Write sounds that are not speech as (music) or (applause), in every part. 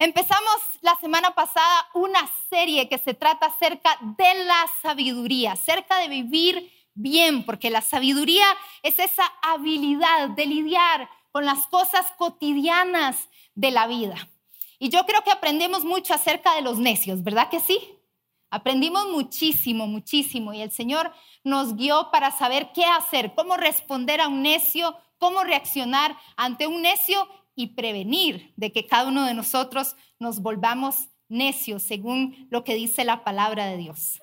Empezamos la semana pasada una serie que se trata acerca de la sabiduría, acerca de vivir bien, porque la sabiduría es esa habilidad de lidiar con las cosas cotidianas de la vida. Y yo creo que aprendemos mucho acerca de los necios, ¿verdad que sí? Aprendimos muchísimo, muchísimo y el Señor nos guió para saber qué hacer, cómo responder a un necio, cómo reaccionar ante un necio y prevenir de que cada uno de nosotros nos volvamos necios según lo que dice la palabra de Dios.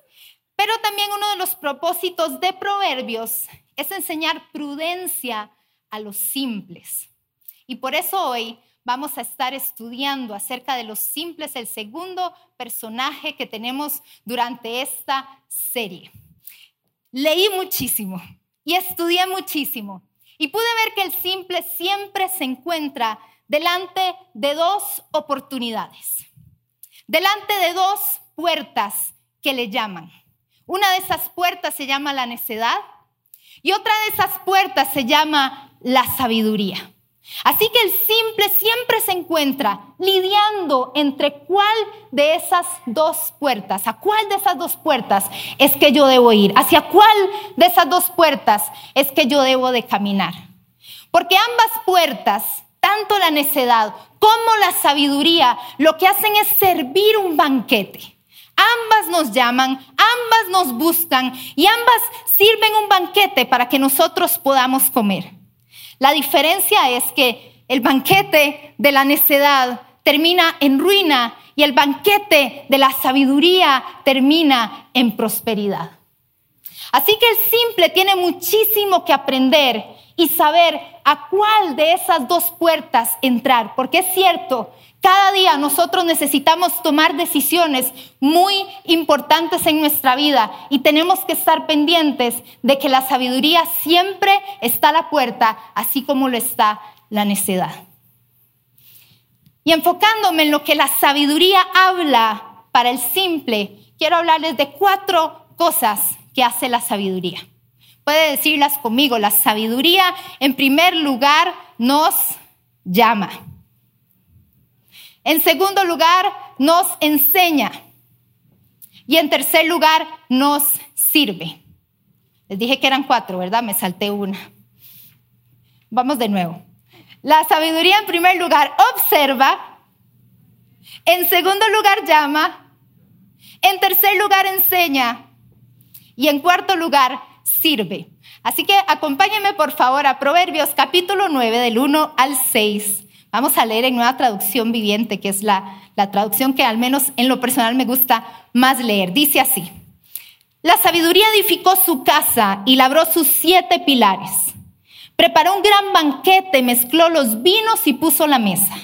Pero también uno de los propósitos de Proverbios es enseñar prudencia a los simples. Y por eso hoy vamos a estar estudiando acerca de los simples, el segundo personaje que tenemos durante esta serie. Leí muchísimo y estudié muchísimo y pude ver que el simple siempre se encuentra delante de dos oportunidades, delante de dos puertas que le llaman. Una de esas puertas se llama la necedad y otra de esas puertas se llama la sabiduría. Así que el simple siempre se encuentra lidiando entre cuál de esas dos puertas, a cuál de esas dos puertas es que yo debo ir, hacia cuál de esas dos puertas es que yo debo de caminar. Porque ambas puertas, tanto la necedad como la sabiduría, lo que hacen es servir un banquete. Ambas nos llaman, ambas nos buscan y ambas sirven un banquete para que nosotros podamos comer. La diferencia es que el banquete de la necedad termina en ruina y el banquete de la sabiduría termina en prosperidad. Así que el simple tiene muchísimo que aprender y saber a cuál de esas dos puertas entrar, porque es cierto cada día nosotros necesitamos tomar decisiones muy importantes en nuestra vida y tenemos que estar pendientes de que la sabiduría siempre está a la puerta, así como lo está la necedad. Y enfocándome en lo que la sabiduría habla para el simple, quiero hablarles de cuatro cosas que hace la sabiduría. Puede decirlas conmigo, la sabiduría en primer lugar nos llama. En segundo lugar, nos enseña. Y en tercer lugar, nos sirve. Les dije que eran cuatro, ¿verdad? Me salté una. Vamos de nuevo. La sabiduría en primer lugar observa. En segundo lugar llama. En tercer lugar enseña. Y en cuarto lugar sirve. Así que acompáñenme por favor a Proverbios capítulo 9 del 1 al 6 Vamos a leer en Nueva Traducción Viviente, que es la, la traducción que al menos en lo personal me gusta más leer. Dice así, la sabiduría edificó su casa y labró sus siete pilares. Preparó un gran banquete, mezcló los vinos y puso la mesa.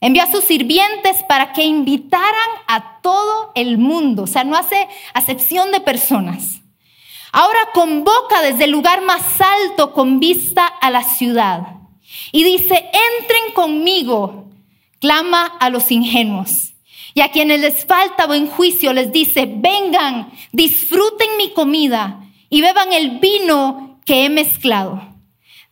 Envió a sus sirvientes para que invitaran a todo el mundo, o sea, no hace acepción de personas. Ahora convoca desde el lugar más alto con vista a la ciudad y dice, entren conmigo, clama a los ingenuos. Y a quienes les falta buen juicio les dice, vengan, disfruten mi comida y beban el vino que he mezclado.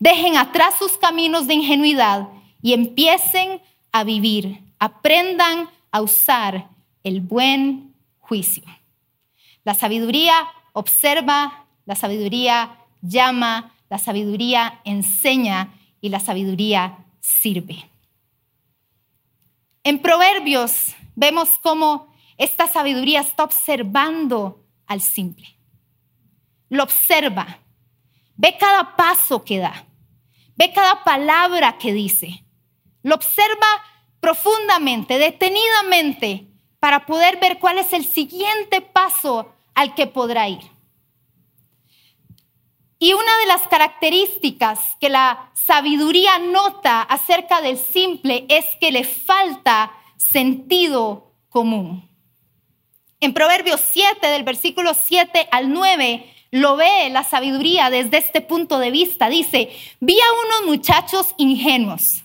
Dejen atrás sus caminos de ingenuidad y empiecen a vivir. Aprendan a usar el buen juicio. La sabiduría observa, la sabiduría llama, la sabiduría enseña y la sabiduría sirve. En Proverbios vemos cómo esta sabiduría está observando al simple. Lo observa, ve cada paso que da, ve cada palabra que dice. Lo observa profundamente, detenidamente, para poder ver cuál es el siguiente paso al que podrá ir. Y una de las características que la sabiduría nota acerca del simple es que le falta sentido común. En Proverbios 7, del versículo 7 al 9, lo ve la sabiduría desde este punto de vista. Dice, vi a unos muchachos ingenuos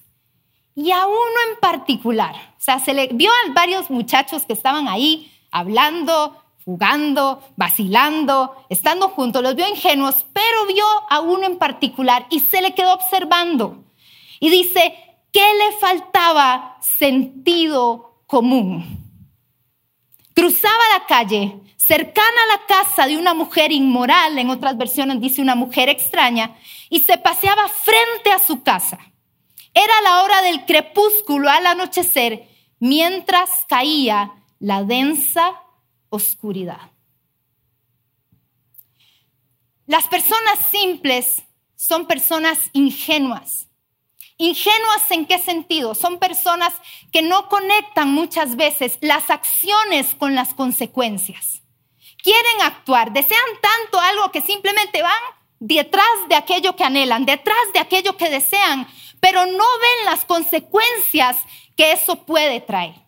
y a uno en particular. O sea, se le vio a varios muchachos que estaban ahí hablando, jugando, vacilando, estando juntos, los vio ingenuos, pero vio a uno en particular y se le quedó observando. Y dice, ¿qué le faltaba sentido común. Cruzaba la calle cercana a la casa de una mujer inmoral, en otras versiones dice una mujer extraña, y se paseaba frente a su casa. Era la hora del crepúsculo al anochecer, mientras caía la densa oscuridad. Las personas simples son personas ingenuas. Ingenuas en qué sentido? Son personas que no conectan muchas veces las acciones con las consecuencias. Quieren actuar, desean tanto algo que simplemente van detrás de aquello que anhelan, detrás de aquello que desean, pero no ven las consecuencias que eso puede traer.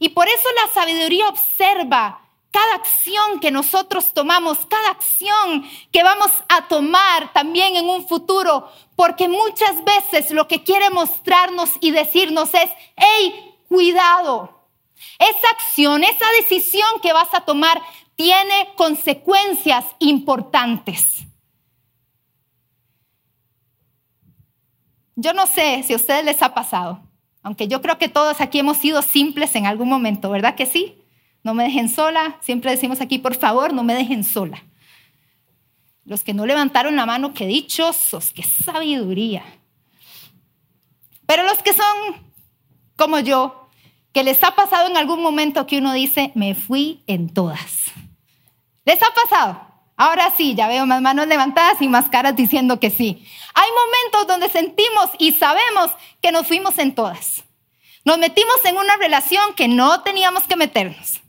Y por eso la sabiduría observa cada acción que nosotros tomamos, cada acción que vamos a tomar también en un futuro, porque muchas veces lo que quiere mostrarnos y decirnos es, hey, cuidado, esa acción, esa decisión que vas a tomar tiene consecuencias importantes. Yo no sé si a ustedes les ha pasado, aunque yo creo que todos aquí hemos sido simples en algún momento, ¿verdad que sí? No me dejen sola. Siempre decimos aquí, por favor, no me dejen sola. Los que no levantaron la mano, qué dichosos, qué sabiduría. Pero los que son como yo, que les ha pasado en algún momento que uno dice, me fui en todas. ¿Les ha pasado? Ahora sí, ya veo más manos levantadas y más caras diciendo que sí. Hay momentos donde sentimos y sabemos que nos fuimos en todas. Nos metimos en una relación que no teníamos que meternos.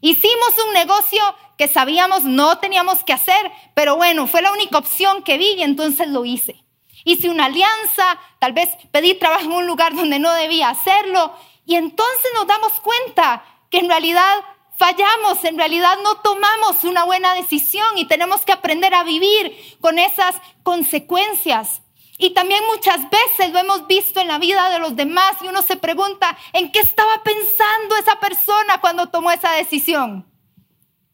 Hicimos un negocio que sabíamos no teníamos que hacer, pero bueno, fue la única opción que vi y entonces lo hice. Hice una alianza, tal vez pedí trabajo en un lugar donde no debía hacerlo y entonces nos damos cuenta que en realidad fallamos, en realidad no tomamos una buena decisión y tenemos que aprender a vivir con esas consecuencias. Y también muchas veces lo hemos visto en la vida de los demás y uno se pregunta, ¿en qué estaba pensando esa persona cuando tomó esa decisión?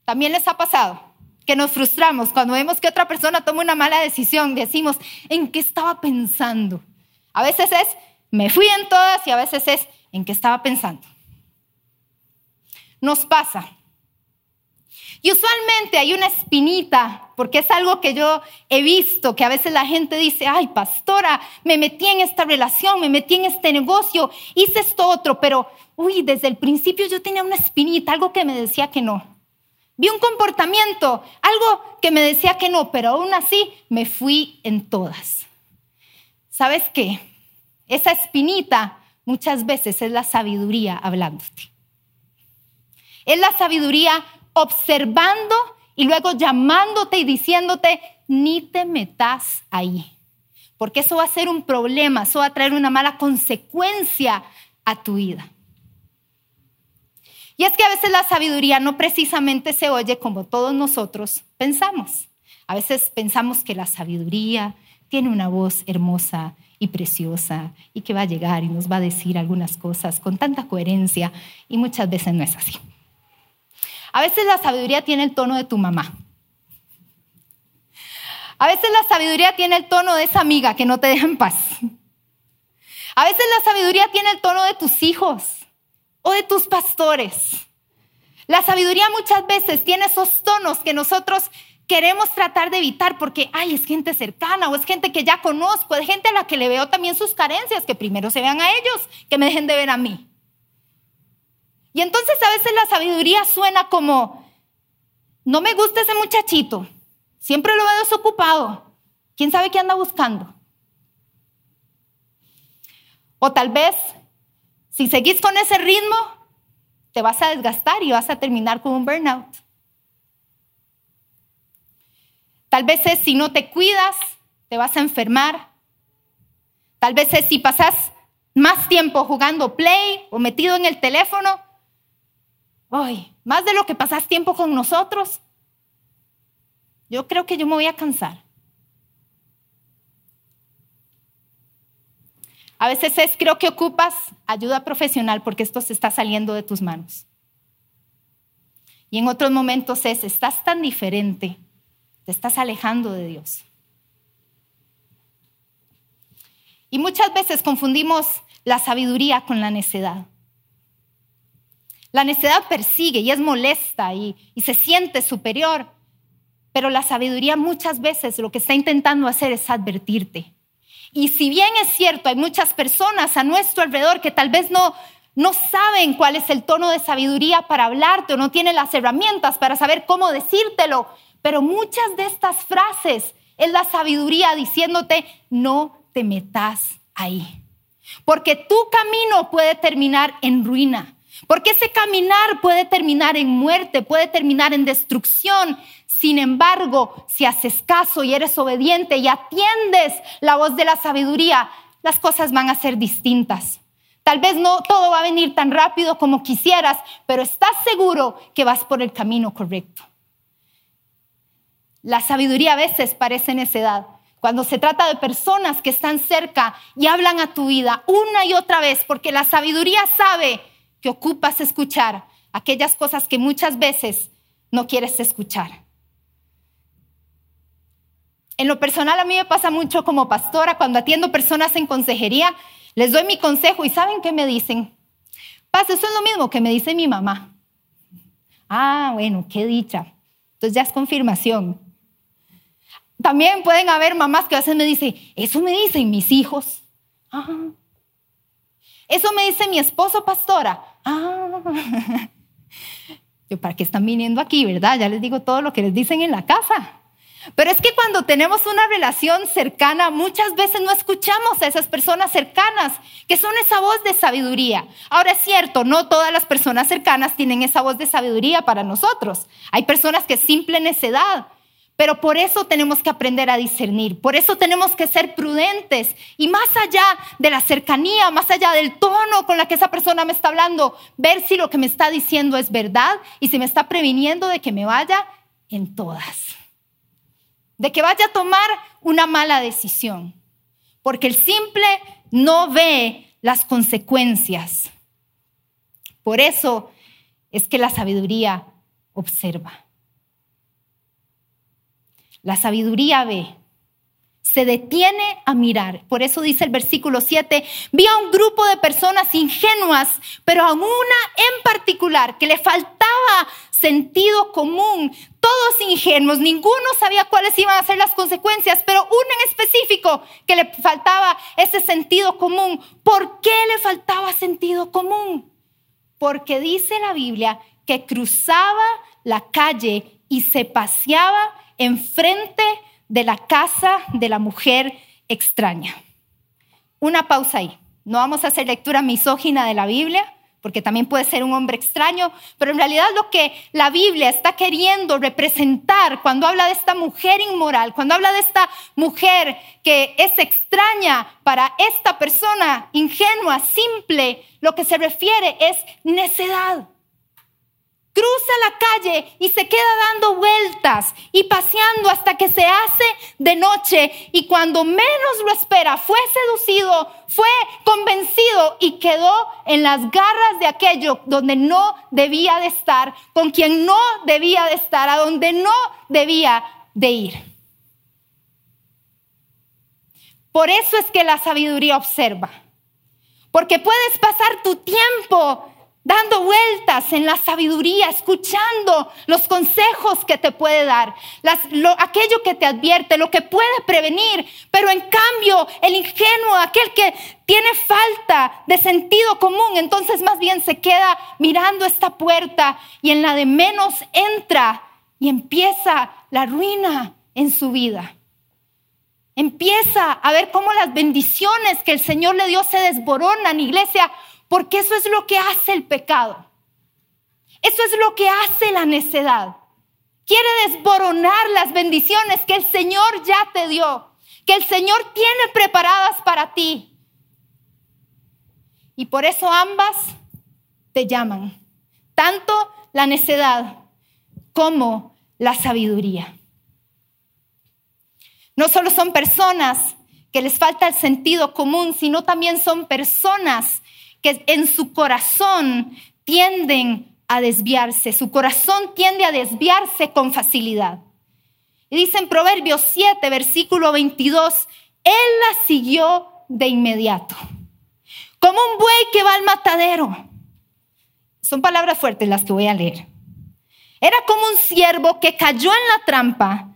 También les ha pasado que nos frustramos cuando vemos que otra persona toma una mala decisión, decimos, ¿en qué estaba pensando? A veces es, me fui en todas y a veces es, ¿en qué estaba pensando? Nos pasa. Y usualmente hay una espinita, porque es algo que yo he visto, que a veces la gente dice, ay, pastora, me metí en esta relación, me metí en este negocio, hice esto otro, pero, uy, desde el principio yo tenía una espinita, algo que me decía que no. Vi un comportamiento, algo que me decía que no, pero aún así me fui en todas. ¿Sabes qué? Esa espinita muchas veces es la sabiduría hablándote. Es la sabiduría observando y luego llamándote y diciéndote, ni te metas ahí. Porque eso va a ser un problema, eso va a traer una mala consecuencia a tu vida. Y es que a veces la sabiduría no precisamente se oye como todos nosotros pensamos. A veces pensamos que la sabiduría tiene una voz hermosa y preciosa y que va a llegar y nos va a decir algunas cosas con tanta coherencia y muchas veces no es así. A veces la sabiduría tiene el tono de tu mamá. A veces la sabiduría tiene el tono de esa amiga que no te deja en paz. A veces la sabiduría tiene el tono de tus hijos o de tus pastores. La sabiduría muchas veces tiene esos tonos que nosotros queremos tratar de evitar porque, ay, es gente cercana o es gente que ya conozco, es gente a la que le veo también sus carencias, que primero se vean a ellos, que me dejen de ver a mí. Y entonces a veces la sabiduría suena como, no me gusta ese muchachito, siempre lo veo desocupado, quién sabe qué anda buscando. O tal vez, si seguís con ese ritmo, te vas a desgastar y vas a terminar con un burnout. Tal vez es si no te cuidas, te vas a enfermar. Tal vez es si pasas más tiempo jugando play o metido en el teléfono, Ay, más de lo que pasas tiempo con nosotros. Yo creo que yo me voy a cansar. A veces es, creo que ocupas ayuda profesional porque esto se está saliendo de tus manos. Y en otros momentos es, estás tan diferente, te estás alejando de Dios. Y muchas veces confundimos la sabiduría con la necedad. La necedad persigue y es molesta y, y, se siente superior, pero la sabiduría muchas veces lo que está intentando hacer es advertirte. Y si bien es cierto, hay muchas personas a nuestro alrededor que tal vez no, no saben cuál es el tono de sabiduría para hablarte o no tienen las herramientas para saber cómo decírtelo, pero muchas de estas frases es la sabiduría diciéndote, no te metas ahí. Porque tu camino puede terminar en ruina. Porque ese caminar puede terminar en muerte, puede terminar en destrucción. Sin embargo, si haces caso y eres obediente y atiendes la voz de la sabiduría, las cosas van a ser distintas. Tal vez no todo va a venir tan rápido como quisieras, pero estás seguro que vas por el camino correcto. La sabiduría a veces parece necedad. Cuando se trata de personas que están cerca y hablan a tu vida una y otra vez, porque la sabiduría sabe que ocupas escuchar aquellas cosas que muchas veces no quieres escuchar. En lo personal a mí me pasa mucho como pastora cuando atiendo personas en consejería les doy mi consejo y ¿saben qué me dicen? Paz, eso es lo mismo que me dice mi mamá. Ah, bueno, qué dicha. Entonces ya es confirmación. También pueden haber mamás que a veces me dicen, eso me dicen mis hijos. Ah. Eso me dice mi esposo, pastora. Ah. (laughs) Yo, ¿para qué están viniendo aquí, verdad? Ya les digo todo lo que les dicen en la casa. Pero es que cuando tenemos una relación cercana, muchas veces no escuchamos a esas personas cercanas, que son esa voz de sabiduría. Ahora es cierto, no todas las personas cercanas tienen esa voz de sabiduría para nosotros. Hay personas que simple necedad, pero por eso tenemos que aprender a discernir, por eso tenemos que ser prudentes y más allá de la cercanía, más allá del tono con la que esa persona me está hablando, ver si lo que me está diciendo es verdad y si me está previniendo de que me vaya en todas de que vaya a tomar una mala decisión, porque el simple no ve las consecuencias. Por eso es que la sabiduría observa. La sabiduría ve, se detiene a mirar. Por eso dice el versículo 7, vi a un grupo de personas ingenuas, pero a una en particular que le faltaba sentido común, todos ingenuos, ninguno sabía cuáles iban a ser las consecuencias, pero uno en específico que le faltaba ese sentido común. ¿Por qué le faltaba sentido común? Porque dice la Biblia que cruzaba la calle y se paseaba enfrente de la casa de la mujer extraña. Una pausa ahí. No vamos a hacer lectura misógina de la Biblia, porque también puede ser un hombre extraño, pero en realidad lo que la Biblia está queriendo representar cuando habla de esta mujer inmoral, cuando habla de esta mujer que es extraña para esta persona ingenua, simple, lo que se refiere es necedad cruza la calle y se queda dando vueltas y paseando hasta que se hace de noche y cuando menos lo espera fue seducido, fue convencido y quedó en las garras de aquello donde no debía de estar, con quien no debía de estar, a donde no debía de ir. Por eso es que la sabiduría observa, porque puedes pasar tu tiempo dando vueltas en la sabiduría, escuchando los consejos que te puede dar, aquello que te advierte, lo que puede prevenir, pero en cambio el ingenuo, aquel que tiene falta de sentido común, entonces más bien se queda mirando esta puerta y en la de menos entra y empieza la ruina en su vida. Empieza a ver cómo las bendiciones que el Señor le dio se desboronan, iglesia porque eso es lo que hace el pecado. Eso es lo que hace la necedad. Quiere desboronar las bendiciones que el Señor ya te dio, que el Señor tiene preparadas para ti. Y por eso ambas te llaman, tanto la necedad como la sabiduría. No solo son personas que les falta el sentido común, sino también son personas que en su corazón tienden a desviarse, su corazón tiende a desviarse con facilidad. Y dice en Proverbios 7, versículo 22, Él la siguió de inmediato, como un buey que va al matadero. Son palabras fuertes las que voy a leer. Era como un ciervo que cayó en la trampa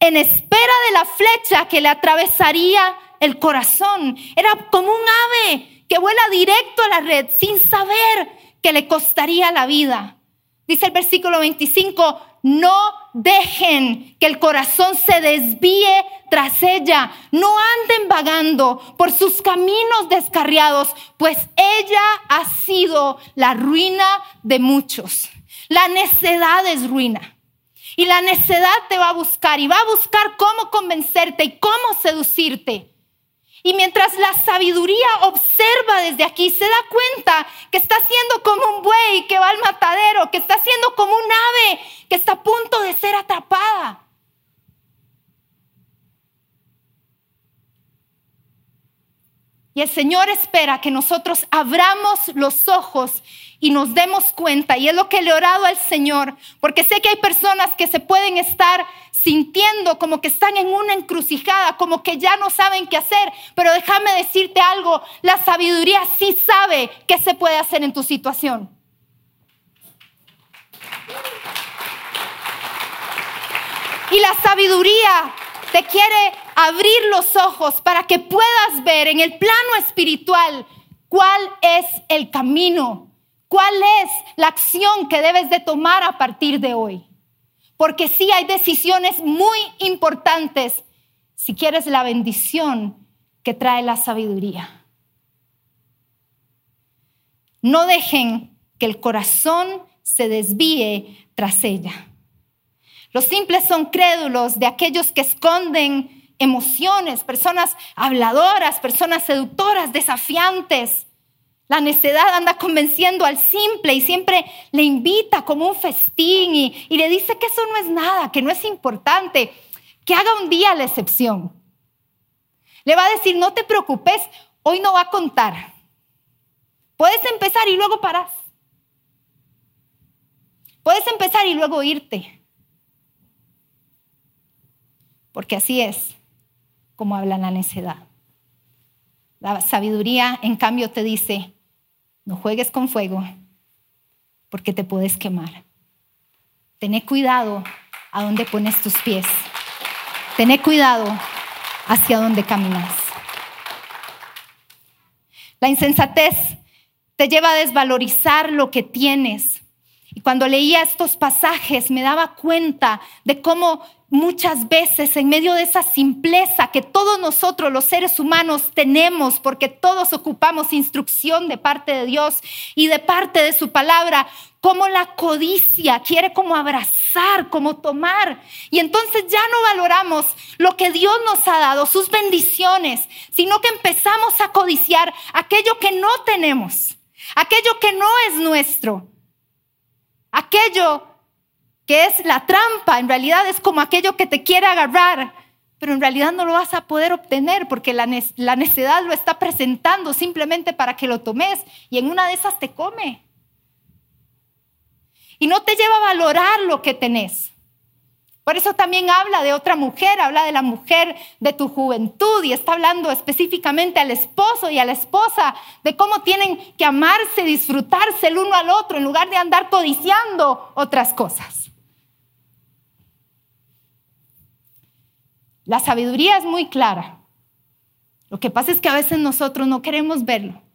en espera de la flecha que le atravesaría el corazón. Era como un ave que vuela directo a la red sin saber que le costaría la vida. Dice el versículo 25, no dejen que el corazón se desvíe tras ella. No anden vagando por sus caminos descarriados, pues ella ha sido la ruina de muchos. La necedad es ruina. Y la necedad te va a buscar y va a buscar cómo convencerte y cómo seducirte. Y mientras la sabiduría observa desde aquí, se da cuenta que está siendo como un buey que va al matadero, que está siendo como un ave que está a punto de ser atrapada. Y el Señor espera que nosotros abramos los ojos y nos demos cuenta. Y es lo que le he orado al Señor, porque sé que hay personas que se pueden estar sintiendo como que están en una encrucijada, como que ya no saben qué hacer. Pero déjame decirte algo, la sabiduría sí sabe qué se puede hacer en tu situación. Y la sabiduría te quiere abrir los ojos para que puedas ver en el plano espiritual cuál es el camino, cuál es la acción que debes de tomar a partir de hoy. Porque sí hay decisiones muy importantes si quieres la bendición que trae la sabiduría. No dejen que el corazón se desvíe tras ella. Los simples son crédulos de aquellos que esconden emociones, personas habladoras, personas seductoras, desafiantes. La necedad anda convenciendo al simple y siempre le invita como un festín y, le dice que eso no es nada, que no es importante, que haga un día la excepción. Le va a decir, no te preocupes, hoy no va a contar. Puedes empezar y luego paras. Puedes empezar y luego irte. Porque así es como habla la necedad. La sabiduría, en cambio, te dice, no juegues con fuego, porque te puedes quemar. Tené cuidado a dónde pones tus pies. Tené cuidado hacia dónde caminas. La insensatez te lleva a desvalorizar lo que tienes. Y cuando leía estos pasajes me daba cuenta de cómo muchas veces en medio de esa simpleza que todos nosotros los seres humanos tenemos, porque todos ocupamos instrucción de parte de Dios y de parte de su palabra, como la codicia quiere como abrazar, como tomar. Y entonces ya no valoramos lo que Dios nos ha dado, sus bendiciones, sino que empezamos a codiciar aquello que no tenemos, aquello que no es nuestro, aquello que es la trampa, en realidad es como aquello que te quiere agarrar, pero en realidad no lo vas a poder obtener porque la, necedad lo está presentando simplemente para que lo tomes y en una de esas te come. Y no te lleva a valorar lo que tenés. Por eso también habla de otra mujer, habla de la mujer de tu juventud y está hablando específicamente al esposo y a la esposa de cómo tienen que amarse, disfrutarse el uno al otro en lugar de andar codiciando otras cosas. La sabiduría es muy clara. Lo que pasa es que a veces nosotros no queremos verlo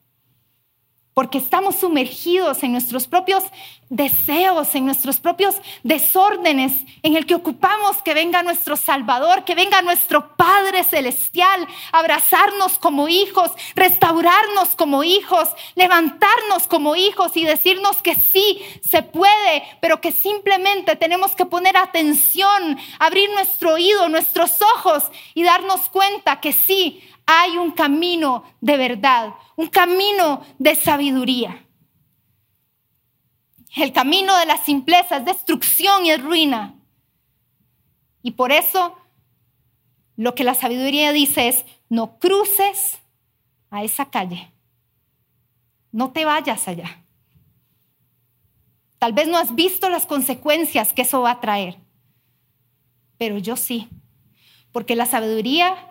porque estamos sumergidos en nuestros propios deseos, en nuestros propios desórdenes, en el que ocupamos que venga nuestro Salvador, que venga nuestro Padre Celestial, abrazarnos como hijos, restaurarnos como hijos, levantarnos como hijos y decirnos que sí, se puede, pero que simplemente tenemos que poner atención, abrir nuestro oído, nuestros ojos y darnos cuenta que sí, hay un camino de verdad, un camino de sabiduría. El camino de la simpleza es destrucción y es ruina. Y por eso lo que la sabiduría dice es, no cruces a esa calle. No te vayas allá. Tal vez no has visto las consecuencias que eso va a traer, pero yo sí, porque la sabiduría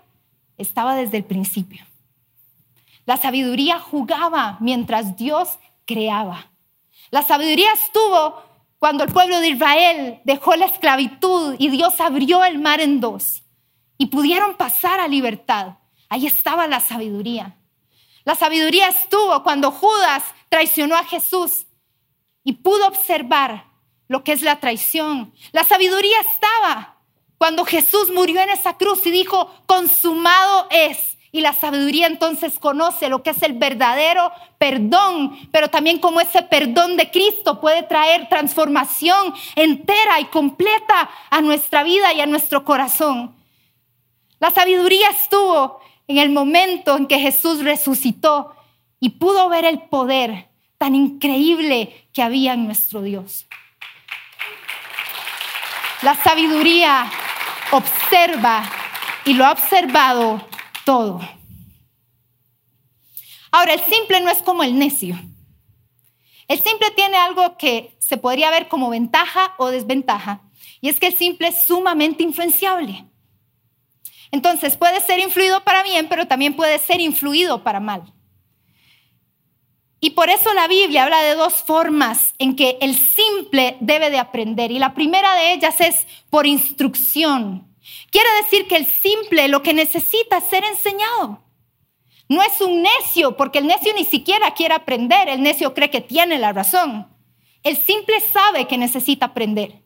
estaba desde el principio. La sabiduría jugaba mientras Dios creaba. La sabiduría estuvo cuando el pueblo de Israel dejó la esclavitud y Dios abrió el mar en dos y pudieron pasar a libertad. Ahí estaba la sabiduría. La sabiduría estuvo cuando Judas traicionó a Jesús y pudo observar lo que es la traición. La sabiduría estaba cuando Jesús murió en esa cruz y dijo, consumado es. Y la sabiduría entonces conoce lo que es el verdadero perdón, pero también como ese perdón de Cristo puede traer transformación entera y completa a nuestra vida y a nuestro corazón. La sabiduría estuvo en el momento en que Jesús resucitó y pudo ver el poder tan increíble que había en nuestro Dios. La sabiduría observa y lo ha observado todo. Ahora, el simple no es como el necio. El simple tiene algo que se podría ver como ventaja o desventaja, y es que el simple es sumamente influenciable. Entonces, puede ser influido para bien, pero también puede ser influido para mal. Y por eso la Biblia habla de dos formas en que el simple debe de aprender. Y la primera de ellas es por instrucción. Quiere decir que el simple lo que necesita es ser enseñado. No es un necio, porque el necio ni siquiera quiere aprender. El necio cree que tiene la razón. El simple sabe que necesita aprender.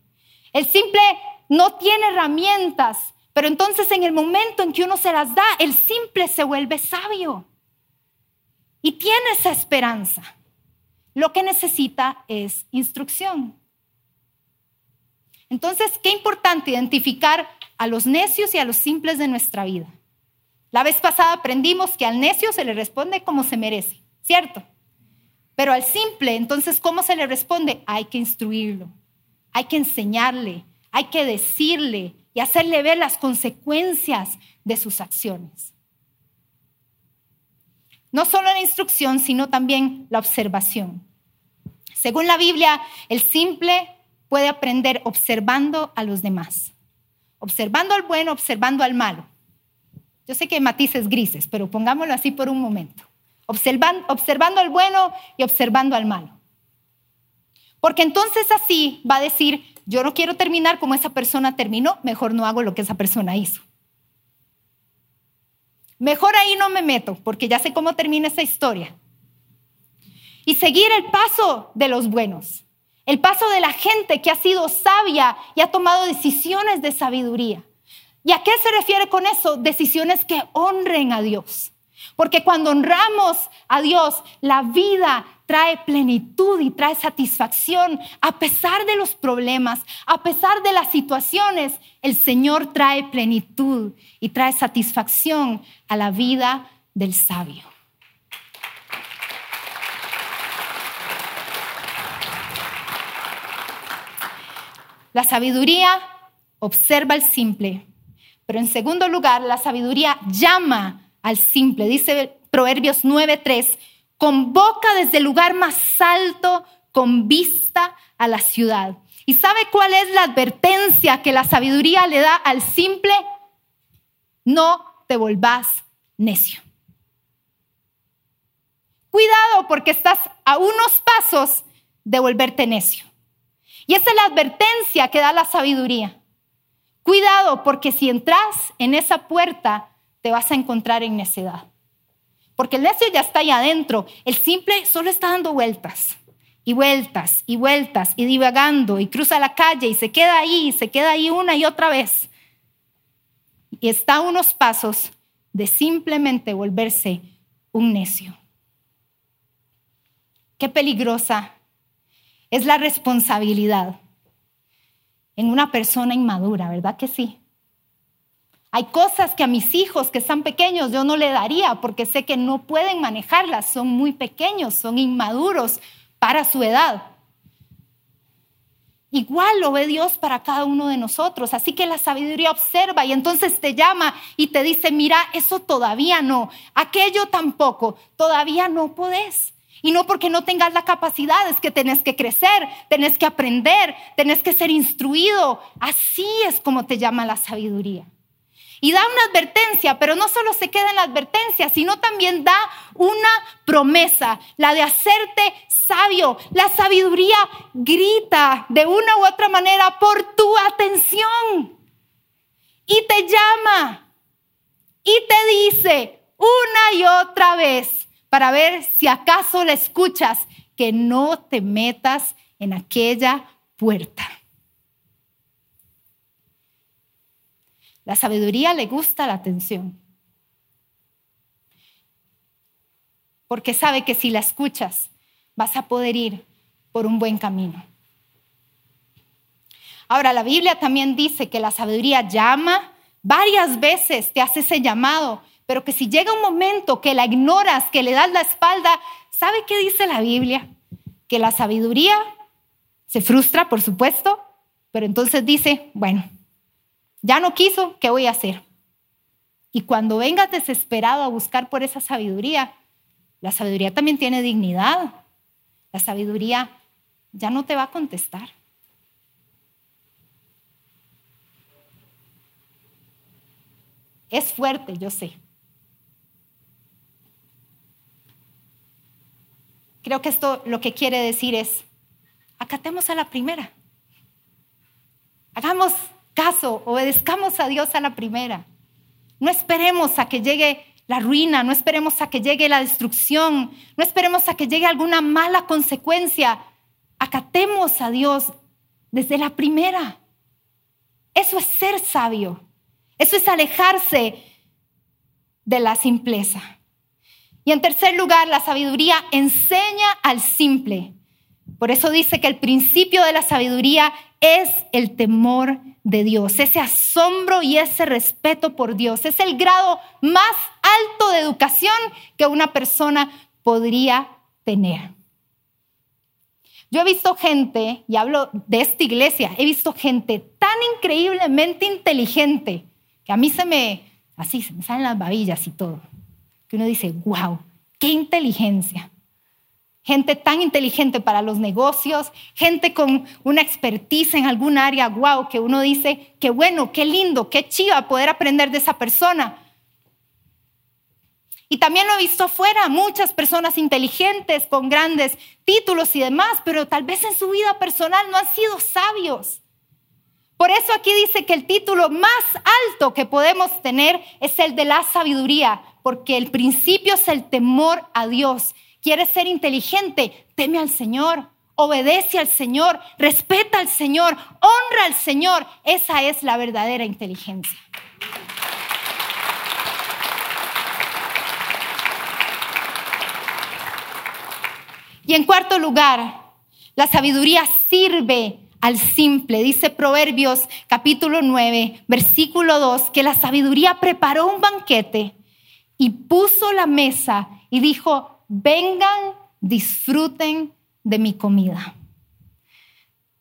El simple no tiene herramientas, pero entonces en el momento en que uno se las da, el simple se vuelve sabio y tiene esa esperanza. Lo que necesita es instrucción. Entonces, qué importante identificar a los necios y a los simples de nuestra vida. La vez pasada aprendimos que al necio se le responde como se merece, ¿cierto? Pero al simple, entonces, ¿cómo se le responde? Hay que instruirlo, hay que enseñarle, hay que decirle y hacerle ver las consecuencias de sus acciones. No solo la instrucción, sino también la observación. Según la Biblia, el simple puede aprender observando a los demás. Observando al bueno, observando al malo. Yo sé que hay matices grises, pero pongámoslo así por un momento. Observando, observando al bueno y observando al malo. Porque entonces así va a decir, yo no quiero terminar como esa persona terminó, mejor no hago lo que esa persona hizo. Mejor ahí no me meto, porque ya sé cómo termina esa historia. Y seguir el paso de los buenos, el paso de la gente que ha sido sabia y ha tomado decisiones de sabiduría. ¿Y a qué se refiere con eso? Decisiones que honren a Dios. Porque cuando honramos a Dios, la vida trae plenitud y trae satisfacción a pesar de los problemas, a pesar de las situaciones. El Señor trae plenitud y trae satisfacción a la vida del sabio. La sabiduría observa al simple, pero en segundo lugar, la sabiduría llama al simple. Dice Proverbios 9:3, convoca desde el lugar más alto con vista a la ciudad. ¿Y sabe cuál es la advertencia que la sabiduría le da al simple? No te volvás necio. Cuidado porque estás a unos pasos de volverte necio. Y esa es la advertencia que da la sabiduría. Cuidado porque si entras en esa puerta te vas a encontrar en necedad. Porque el necio ya está ahí adentro. El simple solo está dando vueltas y vueltas y vueltas y divagando y cruza la calle y se queda ahí y se queda ahí una y otra vez. Y está a unos pasos de simplemente volverse un necio. Qué peligrosa es la responsabilidad en una persona inmadura, ¿verdad que sí? Hay cosas que a mis hijos que están pequeños yo no le daría porque sé que no pueden manejarlas, son muy pequeños, son inmaduros para su edad. Igual lo ve Dios para cada uno de nosotros. Así que la sabiduría observa y entonces te llama y te dice, mira, eso todavía no, aquello tampoco, todavía no podés. Y no porque no tengas la capacidad, es que tenés que crecer, tenés que aprender, tenés que ser instruido. Así es como te llama la sabiduría. Y da una advertencia, pero no solo se queda en la advertencia, sino también da una promesa, la de hacerte sabio. La sabiduría grita de una u otra manera por tu atención y te llama y te dice una y otra vez para ver si acaso le escuchas que no te metas en aquella puerta. La sabiduría le gusta la atención. Porque sabe que si la escuchas, vas a poder ir por un buen camino. Ahora, la Biblia también dice que la sabiduría llama varias veces, te hace ese llamado, pero que si llega un momento que la ignoras, que le das la espalda, ¿sabe qué dice la Biblia? Que la sabiduría se frustra, por supuesto, pero entonces dice, bueno, ya no quiso, ¿qué voy a hacer? Y cuando vengas desesperado a buscar por esa sabiduría, la sabiduría también tiene dignidad. La sabiduría ya no te va a contestar. Es fuerte, yo sé. Creo que esto lo que quiere decir es, acatemos a la primera. Hagamos caso, obedezcamos a Dios a la primera. No esperemos a que llegue la ruina, no esperemos a que llegue la destrucción, no esperemos a que llegue alguna mala consecuencia. Acatemos a Dios desde la primera. Eso es ser sabio. Eso es alejarse de la simpleza. Y en tercer lugar, la sabiduría enseña al simple. Por eso dice que el principio de la sabiduría es el temor de Dios, ese asombro y ese respeto por Dios. Es el grado más alto de educación que una persona podría tener. Yo he visto gente, y hablo de esta iglesia, he visto gente tan increíblemente inteligente que a mí se me, así, se me salen las babillas y todo, que uno dice, wow, qué inteligencia gente tan inteligente para los negocios, gente con una expertise en algún área, wow, que uno dice, qué bueno, qué lindo, qué chiva poder aprender de esa persona. Y también lo he visto afuera, muchas personas inteligentes con grandes títulos y demás, pero tal vez en su vida personal no han sido sabios. Por eso aquí dice que el título más alto que podemos tener es el de la sabiduría, porque el principio es el temor a Dios ¿Quieres ser inteligente? Teme al Señor, obedece al Señor, respeta al Señor, honra al Señor. Esa es la verdadera inteligencia. Y en cuarto lugar, la sabiduría sirve al simple. Dice Proverbios capítulo 9, versículo 2, que la sabiduría preparó un banquete y puso la mesa y dijo, vengan, disfruten de mi comida.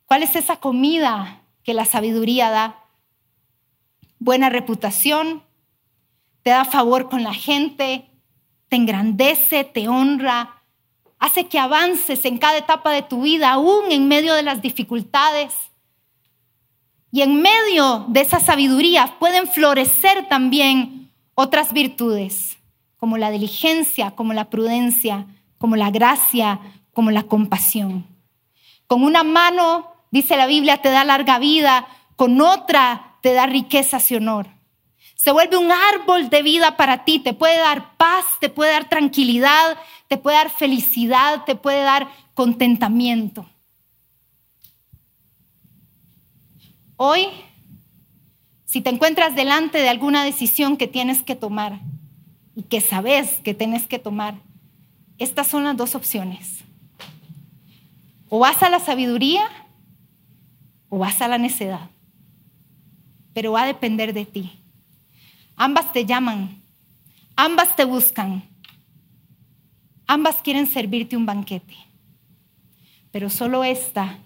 ¿Cuál es esa comida que la sabiduría da? Buena reputación, te da favor con la gente, te engrandece, te honra, hace que avances en cada etapa de tu vida, aún en medio de las dificultades. Y en medio de esa sabiduría pueden florecer también otras virtudes como la diligencia, como la prudencia, como la gracia, como la compasión. Con una mano, dice la Biblia, te da larga vida, con otra te da riquezas y honor. Se vuelve un árbol de vida para ti, te puede dar paz, te puede dar tranquilidad, te puede dar felicidad, te puede dar contentamiento. Hoy, si te encuentras delante de alguna decisión que tienes que tomar, y que sabes que tienes que tomar, estas son las dos opciones. O vas a la sabiduría o vas a la necedad. Pero va a depender de ti. Ambas te llaman, ambas te buscan, ambas quieren servirte un banquete. Pero solo esta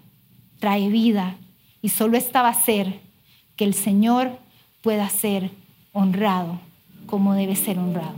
trae vida y solo esta va a ser que el Señor pueda ser honrado como debe ser honrado.